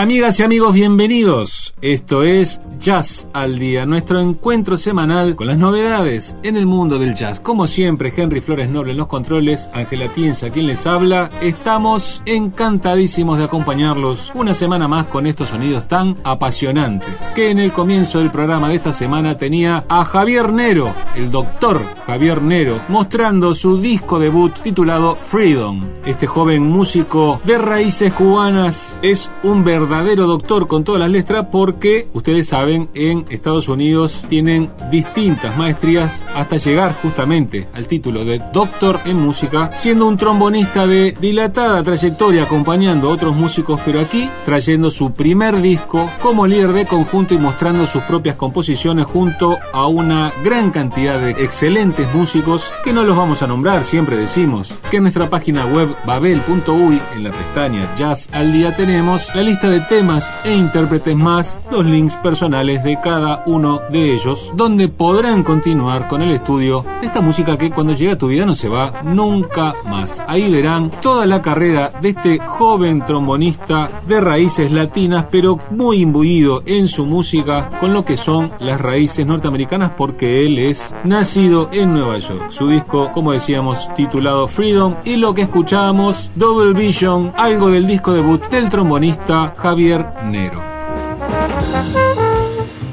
Amigas y amigos, bienvenidos. Esto es Jazz al Día, nuestro encuentro semanal con las novedades en el mundo del jazz. Como siempre, Henry Flores Noble en los controles, Ángela Tienza quien les habla. Estamos encantadísimos de acompañarlos una semana más con estos sonidos tan apasionantes. Que en el comienzo del programa de esta semana tenía a Javier Nero, el doctor Javier Nero, mostrando su disco debut titulado Freedom. Este joven músico de raíces cubanas es un verdadero doctor con todas las letras porque ustedes saben en Estados Unidos tienen distintas maestrías hasta llegar justamente al título de doctor en música, siendo un trombonista de dilatada trayectoria acompañando a otros músicos, pero aquí trayendo su primer disco como líder de conjunto y mostrando sus propias composiciones junto a una gran cantidad de excelentes músicos que no los vamos a nombrar, siempre decimos que en nuestra página web babel.uy en la pestaña Jazz al día tenemos la lista de temas e intérpretes más los links personales de cada uno de ellos, donde podrán continuar con el estudio de esta música que cuando llega a tu vida no se va nunca más. Ahí verán toda la carrera de este joven trombonista de raíces latinas, pero muy imbuido en su música con lo que son las raíces norteamericanas, porque él es nacido en Nueva York. Su disco, como decíamos, titulado Freedom, y lo que escuchábamos, Double Vision, algo del disco debut del trombonista Javier Nero.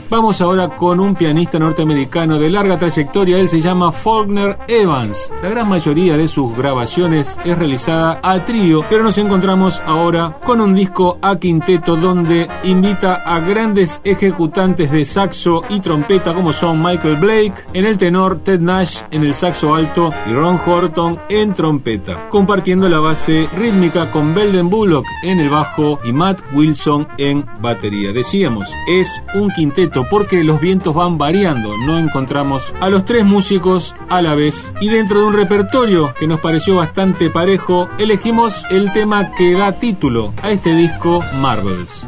Vamos ahora con un pianista norteamericano de larga trayectoria, él se llama Faulkner Evans. La gran mayoría de sus grabaciones es realizada a trío, pero nos encontramos ahora con un disco a quinteto donde invita a grandes ejecutantes de saxo y trompeta como son Michael Blake en el tenor, Ted Nash en el saxo alto y Ron Horton en trompeta, compartiendo la base rítmica con Belden Bullock en el bajo y Matt Wilson en batería. Decíamos, es un quinteto porque los vientos van variando, no encontramos a los tres músicos a la vez. Y dentro de un repertorio que nos pareció bastante parejo, elegimos el tema que da título a este disco, Marvels.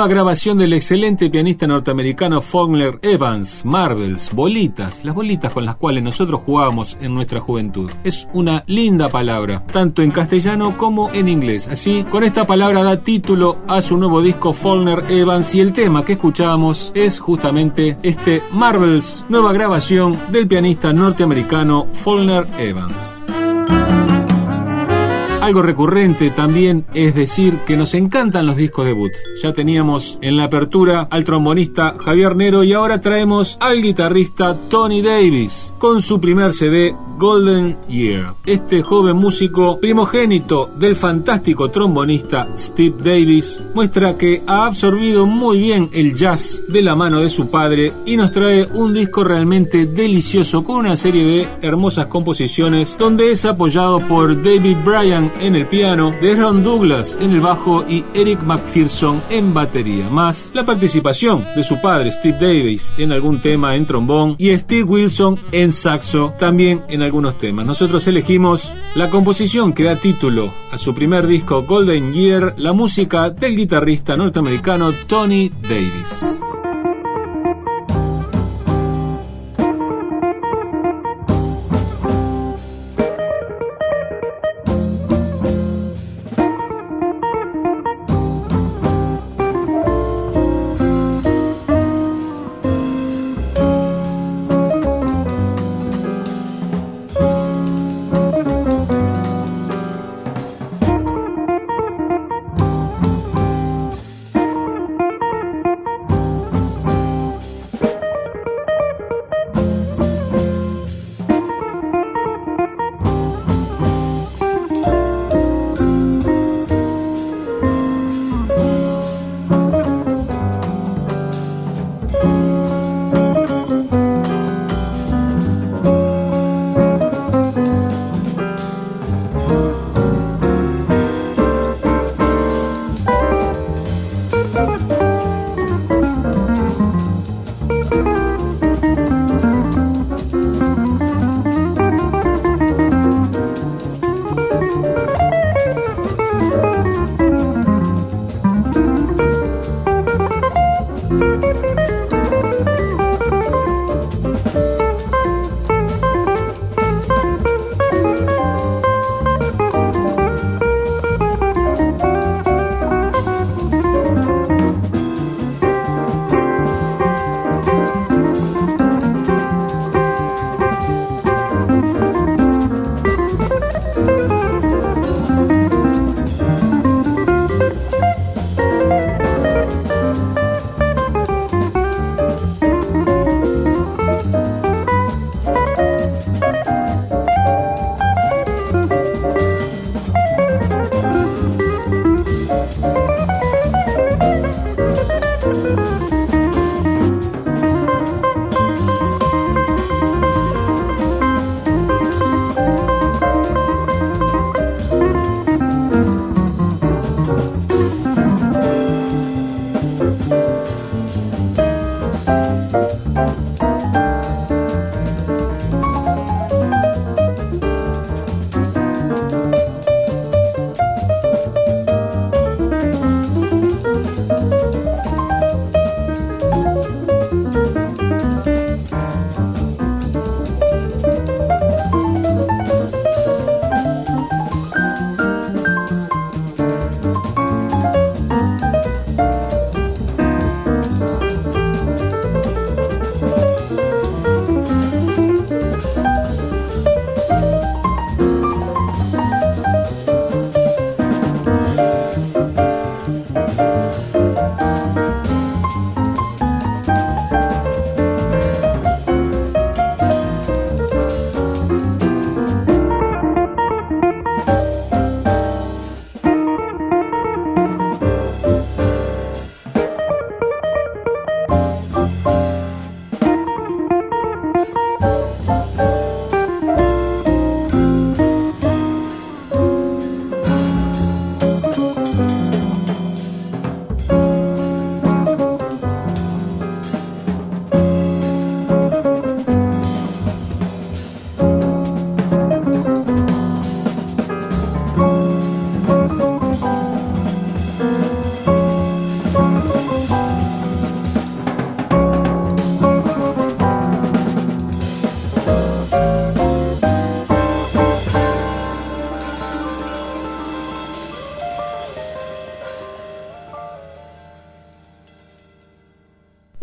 Nueva grabación del excelente pianista norteamericano Faulkner Evans, Marbles, bolitas, las bolitas con las cuales nosotros jugábamos en nuestra juventud. Es una linda palabra, tanto en castellano como en inglés. Así, con esta palabra da título a su nuevo disco Faulkner Evans y el tema que escuchábamos es justamente este Marbles, nueva grabación del pianista norteamericano Faulkner Evans. Algo recurrente también es decir que nos encantan los discos debut. Ya teníamos en la apertura al trombonista Javier Nero y ahora traemos al guitarrista Tony Davis con su primer CD Golden Year. Este joven músico primogénito del fantástico trombonista Steve Davis muestra que ha absorbido muy bien el jazz de la mano de su padre y nos trae un disco realmente delicioso con una serie de hermosas composiciones donde es apoyado por David Bryan en el piano, Deron Douglas en el bajo y Eric McPherson en batería, más la participación de su padre Steve Davis en algún tema en trombón y Steve Wilson en saxo también en algunos temas. Nosotros elegimos la composición que da título a su primer disco Golden Year, la música del guitarrista norteamericano Tony Davis.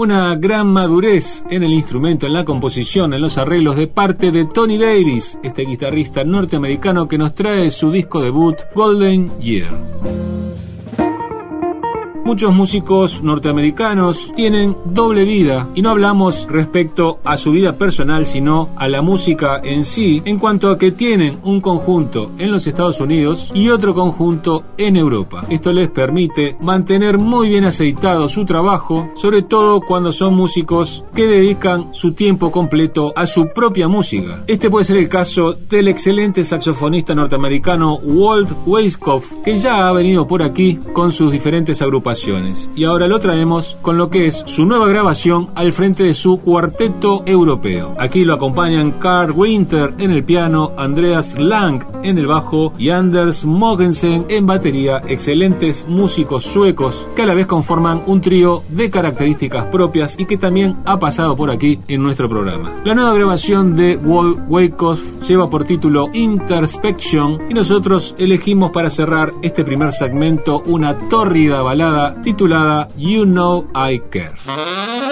Una gran madurez en el instrumento, en la composición, en los arreglos de parte de Tony Davis, este guitarrista norteamericano que nos trae su disco debut Golden Year. Muchos músicos norteamericanos tienen doble vida y no hablamos respecto a su vida personal sino a la música en sí en cuanto a que tienen un conjunto en los Estados Unidos y otro conjunto en Europa. Esto les permite mantener muy bien aceitado su trabajo, sobre todo cuando son músicos que dedican su tiempo completo a su propia música. Este puede ser el caso del excelente saxofonista norteamericano Walt Weiskopf que ya ha venido por aquí con sus diferentes agrupaciones y ahora lo traemos con lo que es su nueva grabación al frente de su cuarteto europeo. Aquí lo acompañan Carl Winter en el piano, Andreas Lang en el bajo y Anders Mogensen en batería, excelentes músicos suecos que a la vez conforman un trío de características propias y que también ha pasado por aquí en nuestro programa. La nueva grabación de Walt Wyckoff lleva por título Interspection y nosotros elegimos para cerrar este primer segmento una tórrida balada titulada You Know I Care.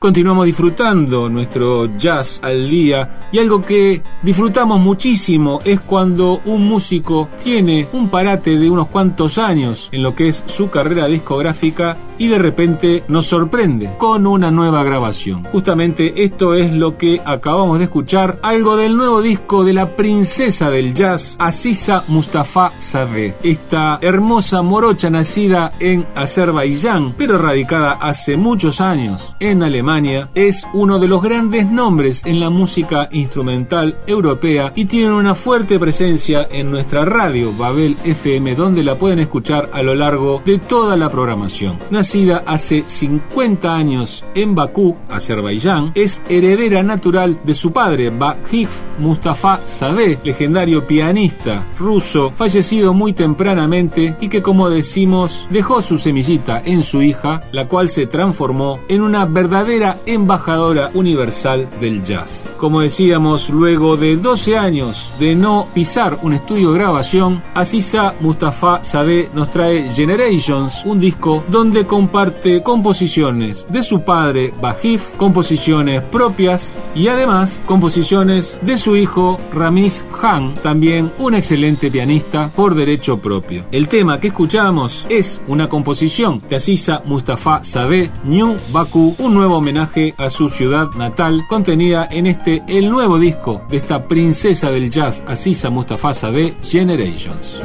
continuamos disfrutando nuestro jazz al día y algo que disfrutamos muchísimo es cuando un músico tiene un parate de unos cuantos años en lo que es su carrera discográfica y de repente nos sorprende con una nueva grabación. Justamente esto es lo que acabamos de escuchar, algo del nuevo disco de la princesa del jazz, Aziza Mustafa Sadeh. Esta hermosa morocha nacida en Azerbaiyán, pero radicada hace muchos años en Alemania, es uno de los grandes nombres en la música instrumental europea y tiene una fuerte presencia en nuestra radio Babel FM donde la pueden escuchar a lo largo de toda la programación. Nacida hace 50 años en Bakú, Azerbaiyán, es heredera natural de su padre, Bahif Mustafa Sadeh, legendario pianista ruso, fallecido muy tempranamente y que, como decimos, dejó su semillita en su hija, la cual se transformó en una verdadera embajadora universal del jazz. Como decíamos, luego de 12 años de no pisar un estudio de grabación, Aziza Mustafa Sadeh nos trae Generations, un disco donde comparte composiciones de su padre Bajif, composiciones propias y además composiciones de su hijo Ramiz Han, también un excelente pianista por derecho propio. El tema que escuchamos es una composición de Aziza Mustafa Sadeh, New Baku, un nuevo homenaje a su ciudad natal, contenida en este el nuevo disco de esta princesa del jazz Aziza Mustafa Sadeh, Generations.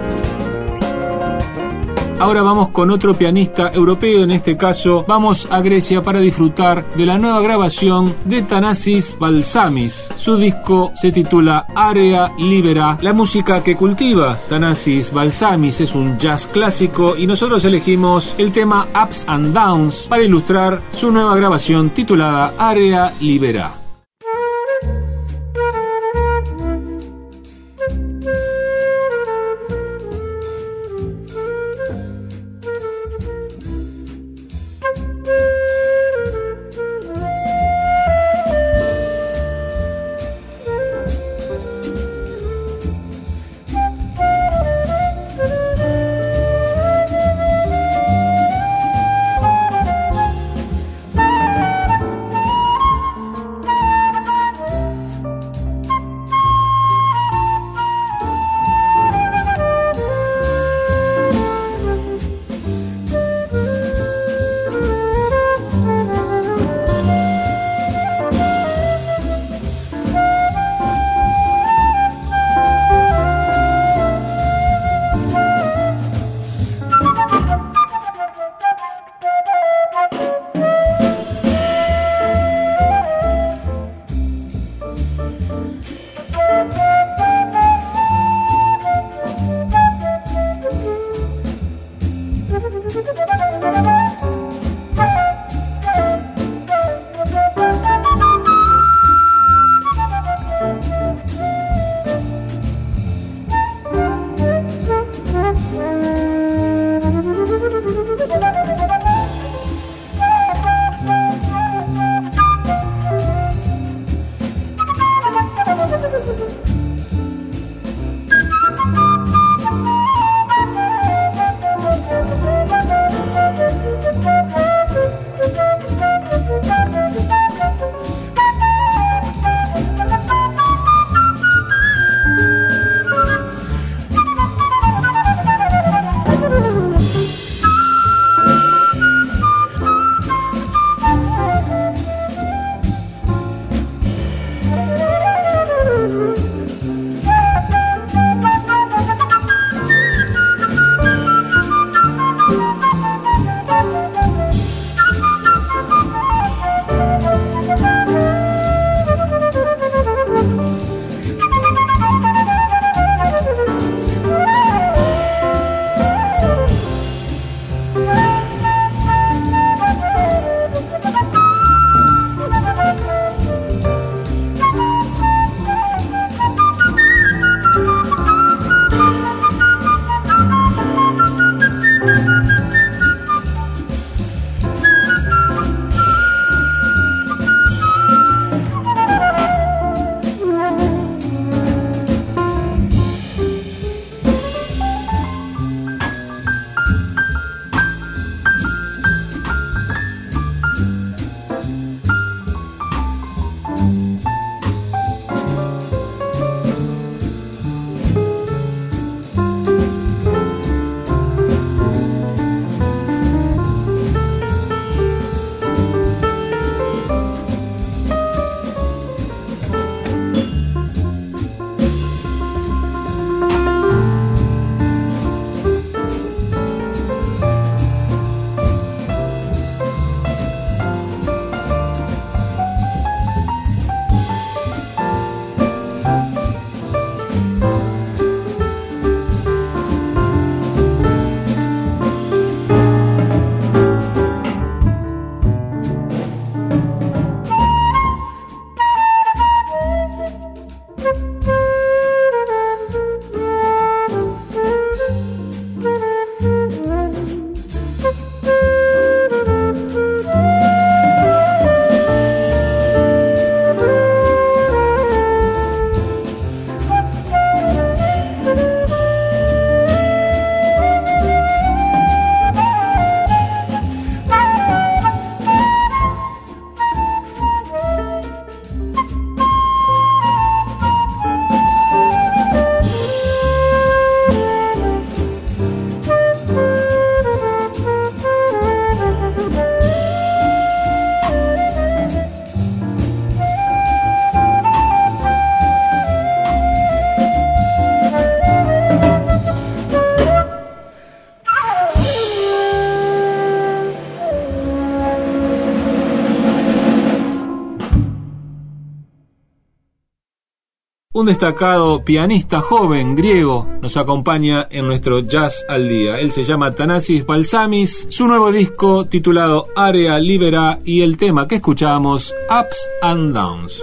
Ahora vamos con otro pianista europeo, en este caso vamos a Grecia para disfrutar de la nueva grabación de Thanasis Balsamis. Su disco se titula Area Libera. La música que cultiva Thanasis Balsamis es un jazz clásico y nosotros elegimos el tema Ups and Downs para ilustrar su nueva grabación titulada Area Libera. Un destacado pianista joven griego, nos acompaña en nuestro Jazz al Día. Él se llama Thanasis Balsamis, su nuevo disco titulado Area Libera y el tema que escuchamos, Ups and Downs.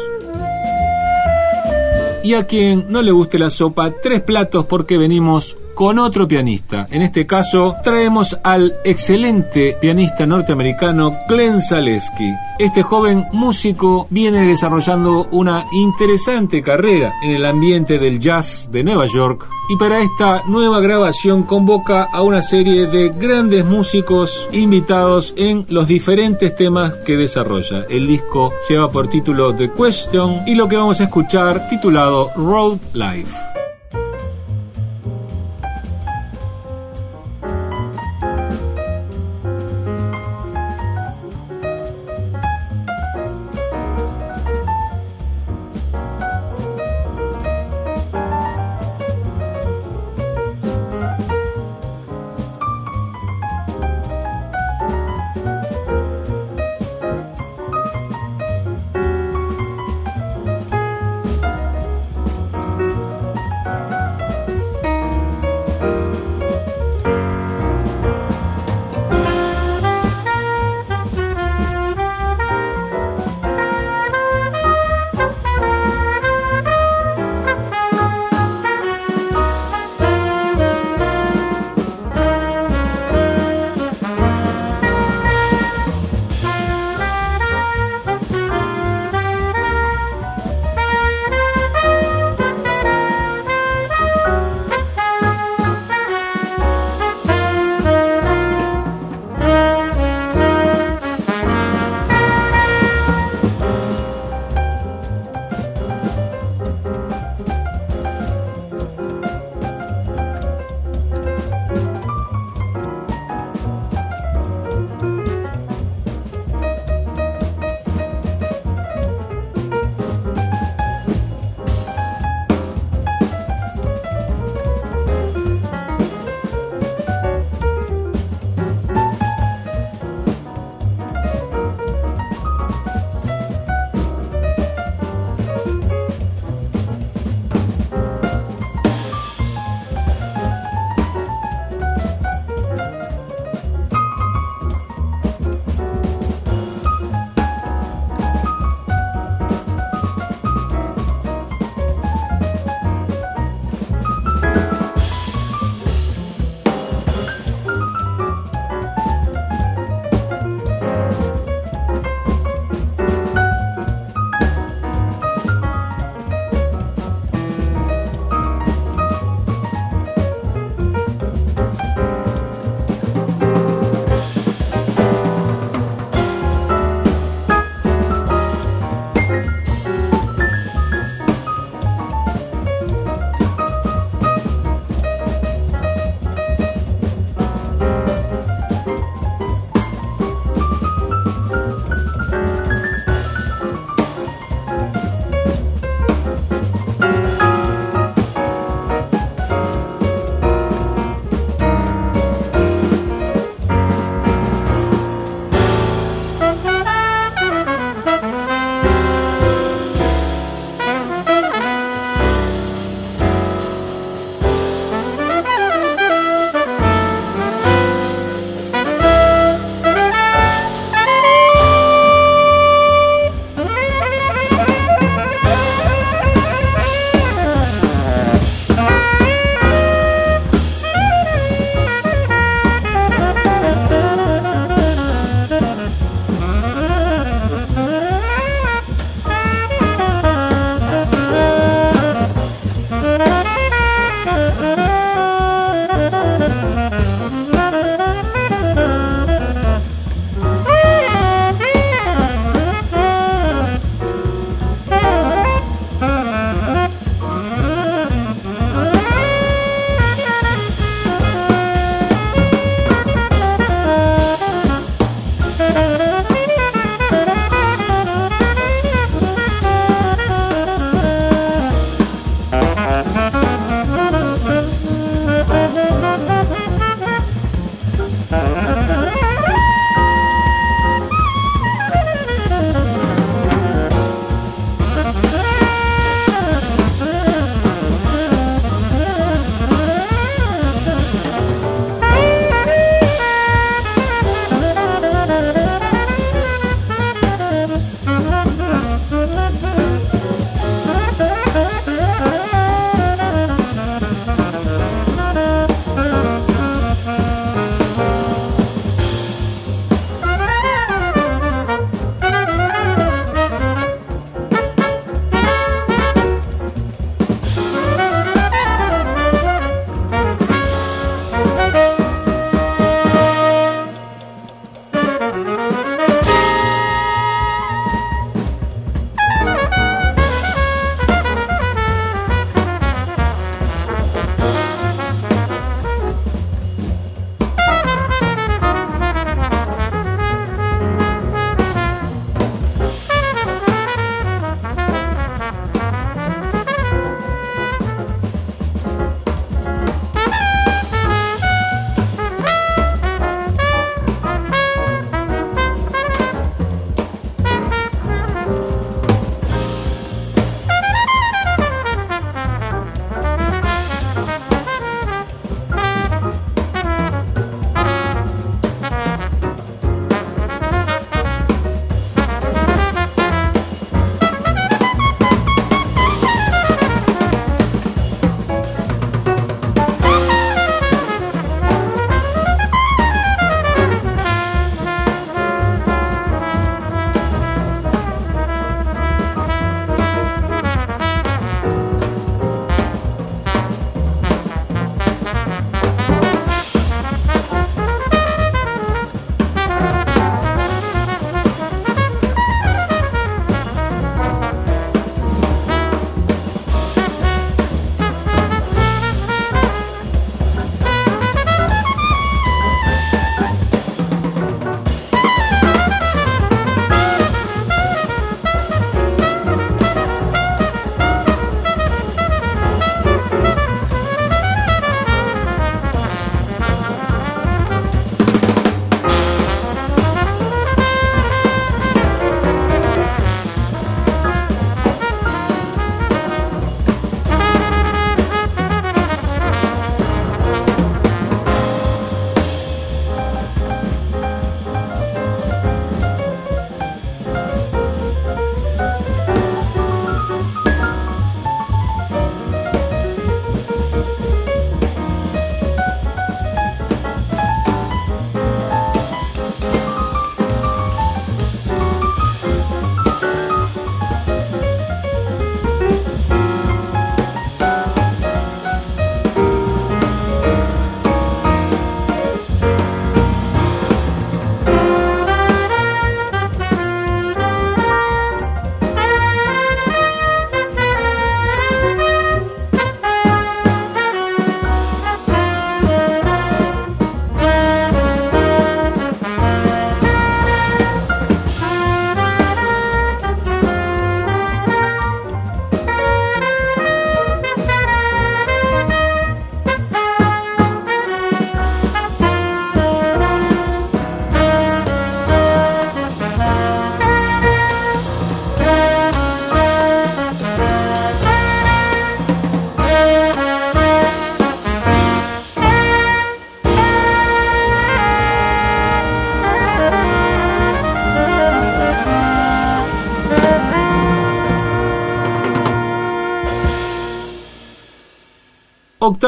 Y a quien no le guste la sopa, tres platos porque venimos con otro pianista. En este caso, traemos al excelente pianista norteamericano Glenn Zaleski. Este joven músico viene desarrollando una interesante carrera en el ambiente del jazz de Nueva York y para esta nueva grabación convoca a una serie de grandes músicos invitados en los diferentes temas que desarrolla. El disco lleva por título The Question y lo que vamos a escuchar titulado Road Life.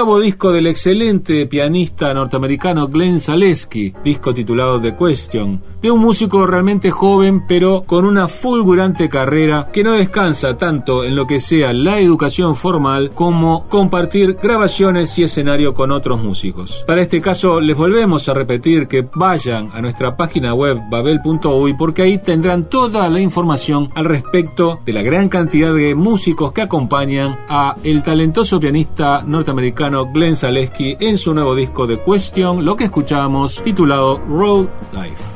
Octavo disco del excelente pianista norteamericano Glenn Zaleski, disco titulado The Question, de un músico realmente joven pero con una fulgurante carrera que no descansa tanto en lo que sea la educación formal como compartir grabaciones y escenario con otros músicos. Para este caso les volvemos a repetir que vayan a nuestra página web babel.uy porque ahí tendrán toda la información al respecto de la gran cantidad de músicos que acompañan a el talentoso pianista norteamericano Glenn Zaleski en su nuevo disco de Question, lo que escuchamos titulado Road Life.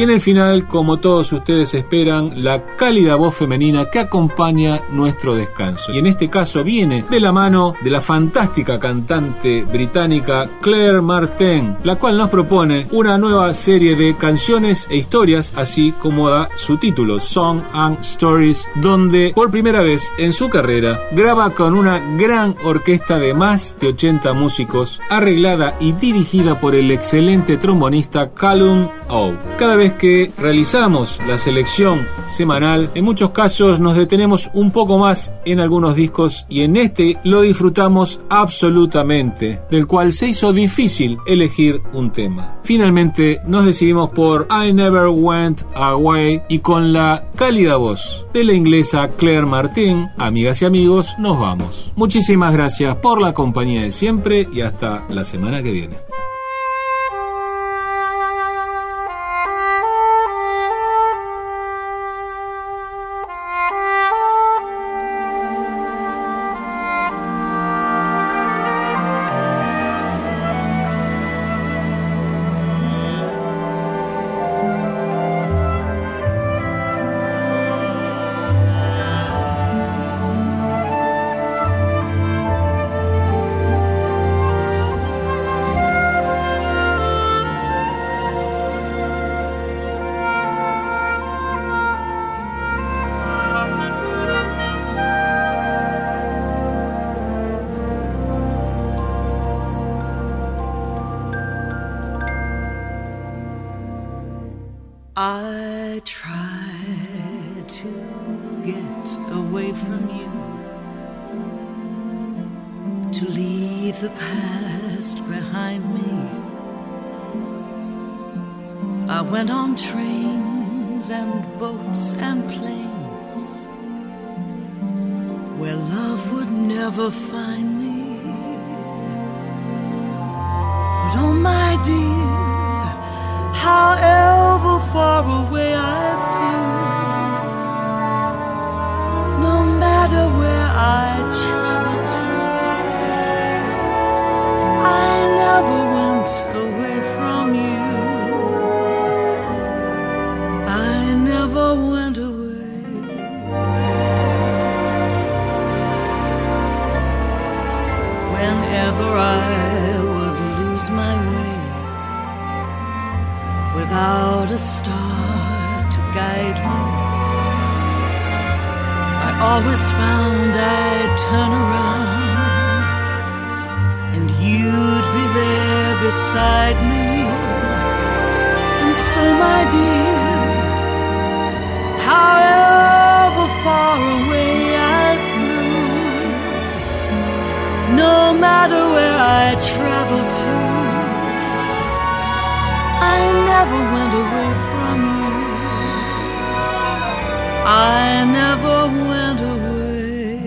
Y en el final, como todos ustedes esperan, la cálida voz femenina que acompaña nuestro descanso. Y en este caso viene de la mano de la fantástica cantante británica Claire Martin, la cual nos propone una nueva serie de canciones e historias, así como da su título, Song and Stories, donde por primera vez en su carrera graba con una gran orquesta de más de 80 músicos, arreglada y dirigida por el excelente trombonista Callum O. Cada vez que realizamos la selección semanal, en muchos casos nos detenemos un poco más en algunos discos y en este lo disfrutamos absolutamente, del cual se hizo difícil elegir un tema. Finalmente nos decidimos por I Never Went Away y con la cálida voz de la inglesa Claire Martin, amigas y amigos, nos vamos. Muchísimas gracias por la compañía de siempre y hasta la semana que viene. I went on trains and boats and planes where love would never find me. But oh, my dear, however far away I without a star to guide me. I always found I'd turn around and you'd be there beside me. And so, my dear, however far away I flew, no matter where I traveled to. I never went away from you. I never went away.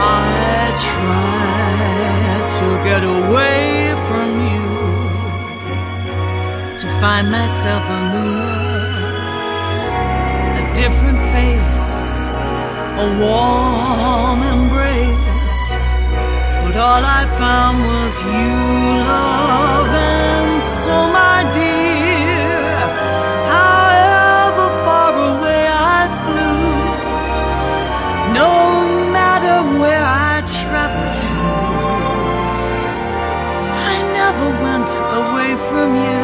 I tried to get away from you to find myself a new love, a different face, a warm embrace. But all I found was you, love, and so, my dear, however far away I flew, no matter where I traveled to, I never went away from you.